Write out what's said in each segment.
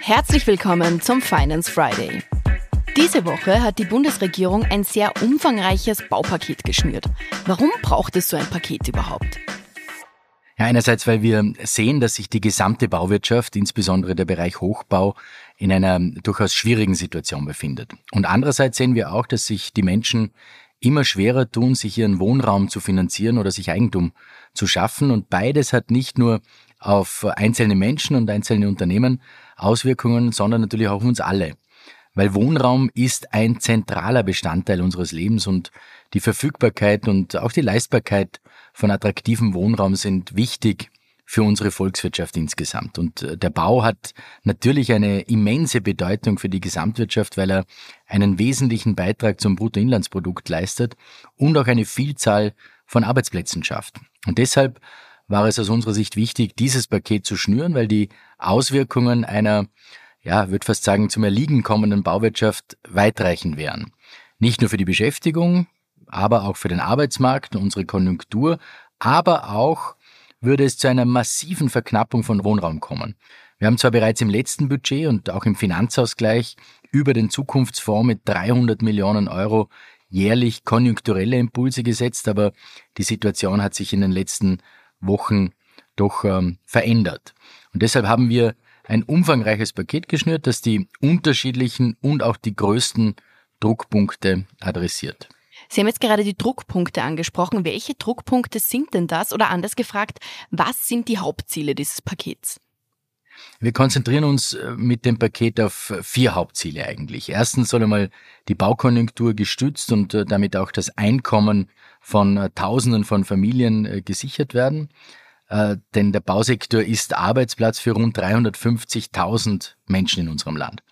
Herzlich willkommen zum Finance Friday. Diese Woche hat die Bundesregierung ein sehr umfangreiches Baupaket geschnürt. Warum braucht es so ein Paket überhaupt? Ja, einerseits, weil wir sehen, dass sich die gesamte Bauwirtschaft, insbesondere der Bereich Hochbau, in einer durchaus schwierigen Situation befindet. Und andererseits sehen wir auch, dass sich die Menschen immer schwerer tun, sich ihren Wohnraum zu finanzieren oder sich Eigentum zu schaffen. Und beides hat nicht nur auf einzelne Menschen und einzelne Unternehmen Auswirkungen, sondern natürlich auch auf uns alle. Weil Wohnraum ist ein zentraler Bestandteil unseres Lebens und die Verfügbarkeit und auch die Leistbarkeit von attraktivem Wohnraum sind wichtig für unsere Volkswirtschaft insgesamt. Und äh, der Bau hat natürlich eine immense Bedeutung für die Gesamtwirtschaft, weil er einen wesentlichen Beitrag zum Bruttoinlandsprodukt leistet und auch eine Vielzahl von Arbeitsplätzen schafft. Und deshalb war es aus unserer Sicht wichtig, dieses Paket zu schnüren, weil die Auswirkungen einer, ja, würde fast sagen, zum Erliegen kommenden Bauwirtschaft weitreichend wären. Nicht nur für die Beschäftigung, aber auch für den Arbeitsmarkt unsere Konjunktur, aber auch würde es zu einer massiven Verknappung von Wohnraum kommen. Wir haben zwar bereits im letzten Budget und auch im Finanzausgleich über den Zukunftsfonds mit 300 Millionen Euro jährlich konjunkturelle Impulse gesetzt, aber die Situation hat sich in den letzten Wochen doch ähm, verändert. Und deshalb haben wir ein umfangreiches Paket geschnürt, das die unterschiedlichen und auch die größten Druckpunkte adressiert. Sie haben jetzt gerade die Druckpunkte angesprochen. Welche Druckpunkte sind denn das? Oder anders gefragt, was sind die Hauptziele dieses Pakets? Wir konzentrieren uns äh, mit dem Paket auf vier Hauptziele eigentlich. Erstens soll einmal die Baukonjunktur gestützt und äh, damit auch das Einkommen von äh, Tausenden von Familien gesichert werden. Denn der Bausektor ist Arbeitsplatz für rund 350.000 Menschen in unserem Land.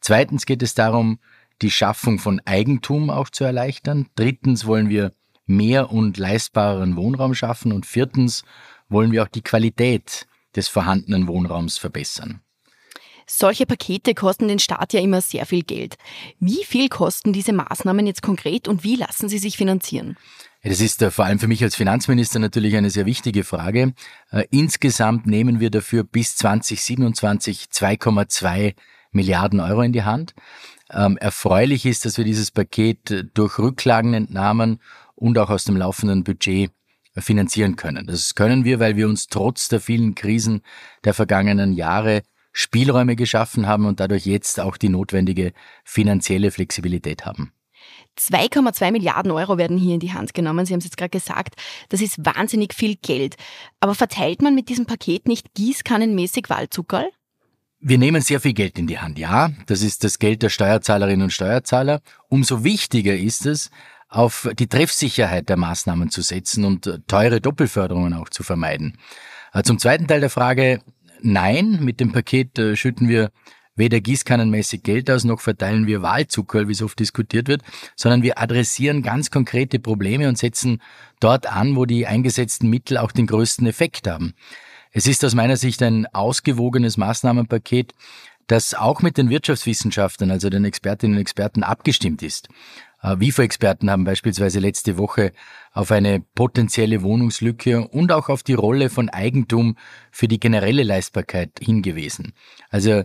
Zweitens geht es darum, die Schaffung von Eigentum auch zu erleichtern. Drittens wollen wir mehr und leistbareren Wohnraum schaffen. Und viertens wollen wir auch die Qualität des vorhandenen Wohnraums verbessern. Solche Pakete kosten den Staat ja immer sehr viel Geld. Wie viel kosten diese Maßnahmen jetzt konkret und wie lassen sie sich finanzieren? Das ist äh, vor allem für mich als Finanzminister natürlich eine sehr wichtige Frage. Äh, insgesamt nehmen wir dafür bis 2027 2,2 Milliarden Euro in die Hand. Ähm, erfreulich ist, dass wir dieses Paket äh, durch Rücklagenentnahmen und auch aus dem laufenden Budget finanzieren können. Das können wir, weil wir uns trotz der vielen Krisen der vergangenen Jahre Spielräume geschaffen haben und dadurch jetzt auch die notwendige finanzielle Flexibilität haben. 2,2 Milliarden Euro werden hier in die Hand genommen. Sie haben es jetzt gerade gesagt. Das ist wahnsinnig viel Geld. Aber verteilt man mit diesem Paket nicht gießkannenmäßig Wahlzuckerl? Wir nehmen sehr viel Geld in die Hand, ja. Das ist das Geld der Steuerzahlerinnen und Steuerzahler. Umso wichtiger ist es, auf die Treffsicherheit der Maßnahmen zu setzen und äh, teure Doppelförderungen auch zu vermeiden. Äh, zum zweiten Teil der Frage, nein, mit dem Paket äh, schütten wir weder gießkannenmäßig Geld aus, noch verteilen wir Wahlzucker, wie es oft diskutiert wird, sondern wir adressieren ganz konkrete Probleme und setzen dort an, wo die eingesetzten Mittel auch den größten Effekt haben. Es ist aus meiner Sicht ein ausgewogenes Maßnahmenpaket, das auch mit den Wirtschaftswissenschaftlern, also den Expertinnen und Experten abgestimmt ist. Äh, WIFO-Experten haben beispielsweise letzte Woche auf eine potenzielle Wohnungslücke und auch auf die Rolle von Eigentum für die generelle Leistbarkeit hingewiesen. Also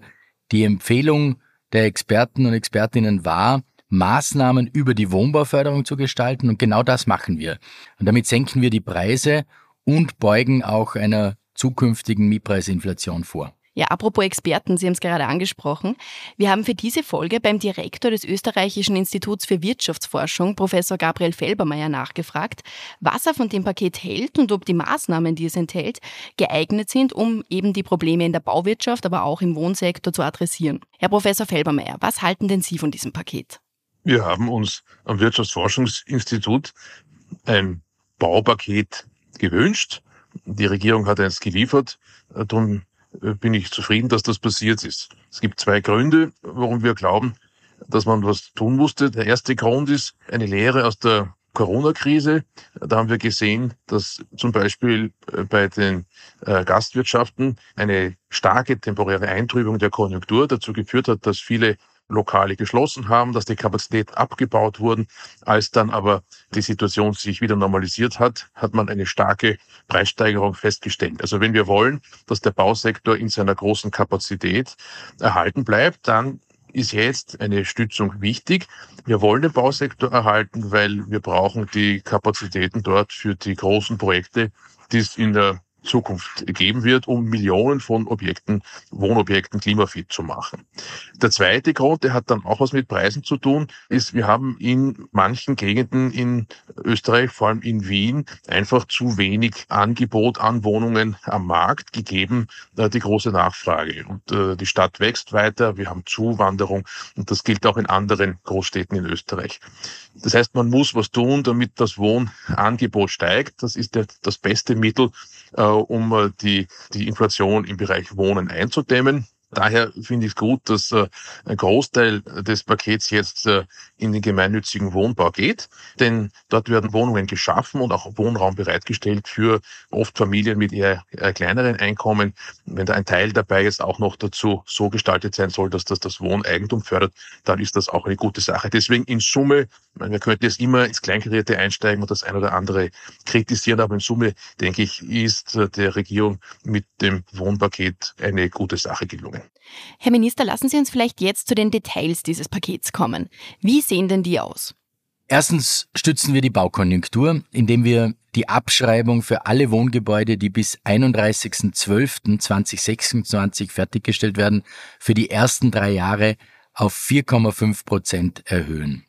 die Empfehlung der Experten und Expertinnen war, Maßnahmen über die Wohnbauförderung zu gestalten und genau das machen wir. Und damit senken wir die Preise und beugen auch einer zukünftigen Mietpreisinflation vor. Ja, apropos Experten, Sie haben es gerade angesprochen. Wir haben für diese Folge beim Direktor des Österreichischen Instituts für Wirtschaftsforschung, Professor Gabriel Felbermeier, nachgefragt, was er von dem Paket hält und ob die Maßnahmen, die es enthält, geeignet sind, um eben die Probleme in der Bauwirtschaft, aber auch im Wohnsektor zu adressieren. Herr Professor Felbermeier, was halten denn Sie von diesem Paket? Wir haben uns am Wirtschaftsforschungsinstitut ein Baupaket gewünscht. Die Regierung hat eins geliefert. Darum äh, bin ich zufrieden, dass das passiert ist. Es gibt zwei Gründe, warum wir glauben, dass man was tun musste. Der erste Grund ist eine Lehre aus der Corona-Krise. Da haben wir gesehen, dass zum Beispiel äh, bei den äh, Gastwirtschaften eine starke temporäre Eintrübung der Konjunktur dazu geführt hat, dass viele Lokale geschlossen haben, dass die Kapazität abgebaut wurden. Als dann aber die Situation sich wieder normalisiert hat, hat man eine starke Preissteigerung festgestellt. Also wenn wir wollen, dass der Bausektor in seiner großen Kapazität erhalten bleibt, dann ist jetzt eine Stützung wichtig. Wir wollen den Bausektor erhalten, weil wir brauchen die Kapazitäten dort für die großen Projekte, die es in der Zukunft geben wird, um Millionen von Objekten, Wohnobjekten klimafit zu machen. Der zweite Grund, der hat dann auch was mit Preisen zu tun, ist, wir haben in manchen Gegenden in Österreich, vor allem in Wien, einfach zu wenig Angebot an Wohnungen am Markt gegeben, äh, die große Nachfrage. Und äh, die Stadt wächst weiter, wir haben Zuwanderung und das gilt auch in anderen Großstädten in Österreich. Das heißt, man muss was tun, damit das Wohnangebot steigt. Das ist das beste Mittel, äh, um die, die Inflation im Bereich Wohnen einzudämmen. Daher finde ich gut, dass äh, ein Großteil des Pakets jetzt äh, in den gemeinnützigen Wohnbau geht, denn dort werden Wohnungen geschaffen und auch Wohnraum bereitgestellt für oft Familien mit eher, kleineren Einkommen. Wenn da ein Teil dabei jetzt auch noch dazu so gestaltet sein soll, dass das das Wohneigentum fördert, dann ist das auch eine gute Sache. Deswegen in Summe, wir könnten jetzt immer ins Kleinkarierte einsteigen und das ein oder andere kritisieren, aber in Summe, denke ich, ist äh, der Regierung mit dem Wohnpaket eine gute Sache gelungen. Herr Minister, lassen Sie uns vielleicht jetzt zu den Details dieses Pakets kommen. Wie sehen denn die aus? Erstens stützen wir die Baukonjunktur, indem wir die Abschreibung für alle Wohngebäude, die bis 31.12.2026 fertiggestellt werden, für die ersten drei Jahre auf 4,5 Prozent erhöhen.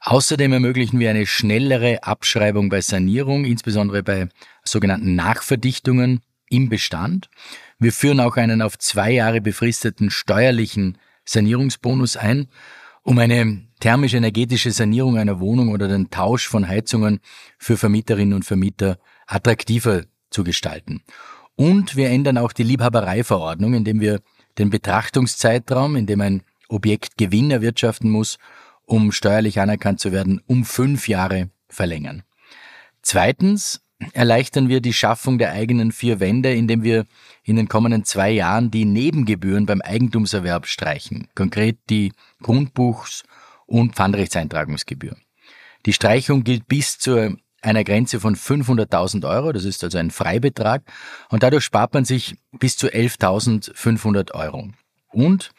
Außerdem ermöglichen wir eine schnellere Abschreibung bei Sanierung, insbesondere bei sogenannten Nachverdichtungen im Bestand. Wir führen auch einen auf zwei Jahre befristeten steuerlichen Sanierungsbonus ein, um eine thermisch-energetische Sanierung einer Wohnung oder den Tausch von Heizungen für Vermieterinnen und Vermieter attraktiver zu gestalten. Und wir ändern auch die Liebhabereiverordnung, indem wir den Betrachtungszeitraum, in dem ein Objekt Gewinn erwirtschaften muss, um steuerlich anerkannt zu werden, um fünf Jahre verlängern. Zweitens erleichtern wir die Schaffung der eigenen vier Wände, indem wir in den kommenden zwei Jahren die Nebengebühren beim Eigentumserwerb streichen, konkret die Grundbuchs- und Pfandrechtseintragungsgebühr. Die Streichung gilt bis zu einer Grenze von 500.000 Euro, das ist also ein Freibetrag, und dadurch spart man sich bis zu 11.500 Euro. Und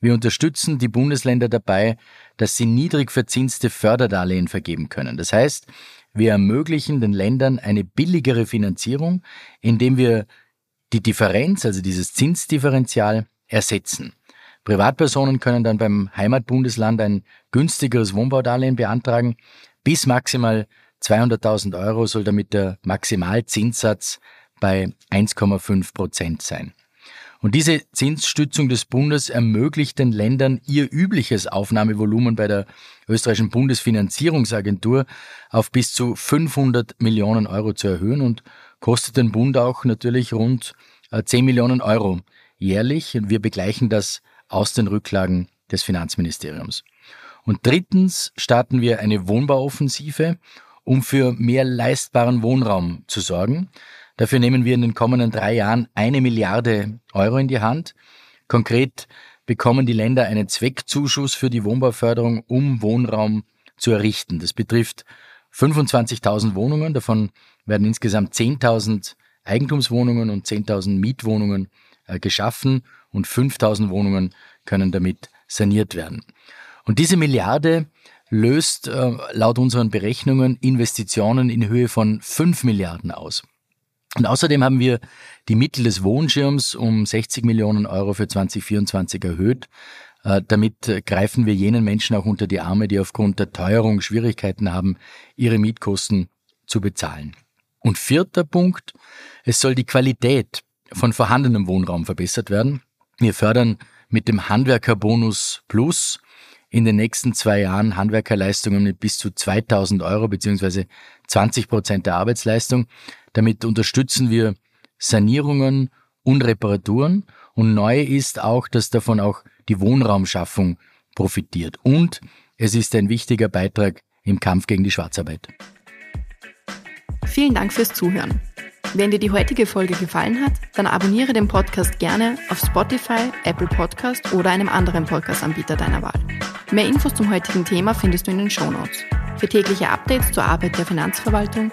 wir unterstützen die Bundesländer dabei, dass sie niedrig verzinste Förderdarlehen vergeben können. Das heißt, wir ermöglichen den Ländern eine billigere Finanzierung, indem wir die Differenz, also dieses Zinsdifferenzial, ersetzen. Privatpersonen können dann beim Heimatbundesland ein günstigeres Wohnbaudarlehen beantragen. Bis maximal 200.000 Euro soll damit der Maximalzinssatz bei 1,5 Prozent sein. Und diese Zinsstützung des Bundes ermöglicht den Ländern ihr übliches Aufnahmevolumen bei der österreichischen Bundesfinanzierungsagentur auf bis zu 500 Millionen Euro zu erhöhen und kostet den Bund auch natürlich rund 10 äh, Millionen Euro jährlich. Und wir begleichen das aus den Rücklagen des Finanzministeriums. Und drittens starten wir eine Wohnbauoffensive, um für mehr leistbaren Wohnraum zu sorgen. Dafür nehmen wir in den kommenden drei Jahren eine Milliarde Euro in die Hand. Konkret bekommen die Länder einen Zweckzuschuss für die Wohnbauförderung, um Wohnraum zu errichten. Das betrifft 25.000 Wohnungen, davon werden insgesamt 10.000 Eigentumswohnungen und 10.000 Mietwohnungen äh, geschaffen und 5.000 Wohnungen können damit saniert werden. Und diese Milliarde löst äh, laut unseren Berechnungen Investitionen in Höhe von 5 Milliarden aus. Und außerdem haben wir die Mittel des Wohnschirms um 60 Millionen Euro für 2024 erhöht. Äh, damit greifen wir jenen Menschen auch unter die Arme, die aufgrund der Teuerung Schwierigkeiten haben, ihre Mietkosten zu bezahlen. Und vierter Punkt, es soll die Qualität von vorhandenem Wohnraum verbessert werden. Wir fördern mit dem Handwerkerbonus Plus in den nächsten zwei Jahren Handwerkerleistungen mit bis zu 2000 Euro beziehungsweise 20 Prozent der Arbeitsleistung. Damit unterstützen wir Sanierungen und Reparaturen. Und neu ist auch, dass davon auch die Wohnraumschaffung profitiert. Und es ist ein wichtiger Beitrag im Kampf gegen die Schwarzarbeit. Vielen Dank fürs Zuhören. Wenn dir die heutige Folge gefallen hat, dann abonniere den Podcast gerne auf Spotify, Apple Podcast oder einem anderen Podcast-Anbieter deiner Wahl. Mehr Infos zum heutigen Thema findest du in den Shownotes. Für tägliche Updates zur Arbeit der Finanzverwaltung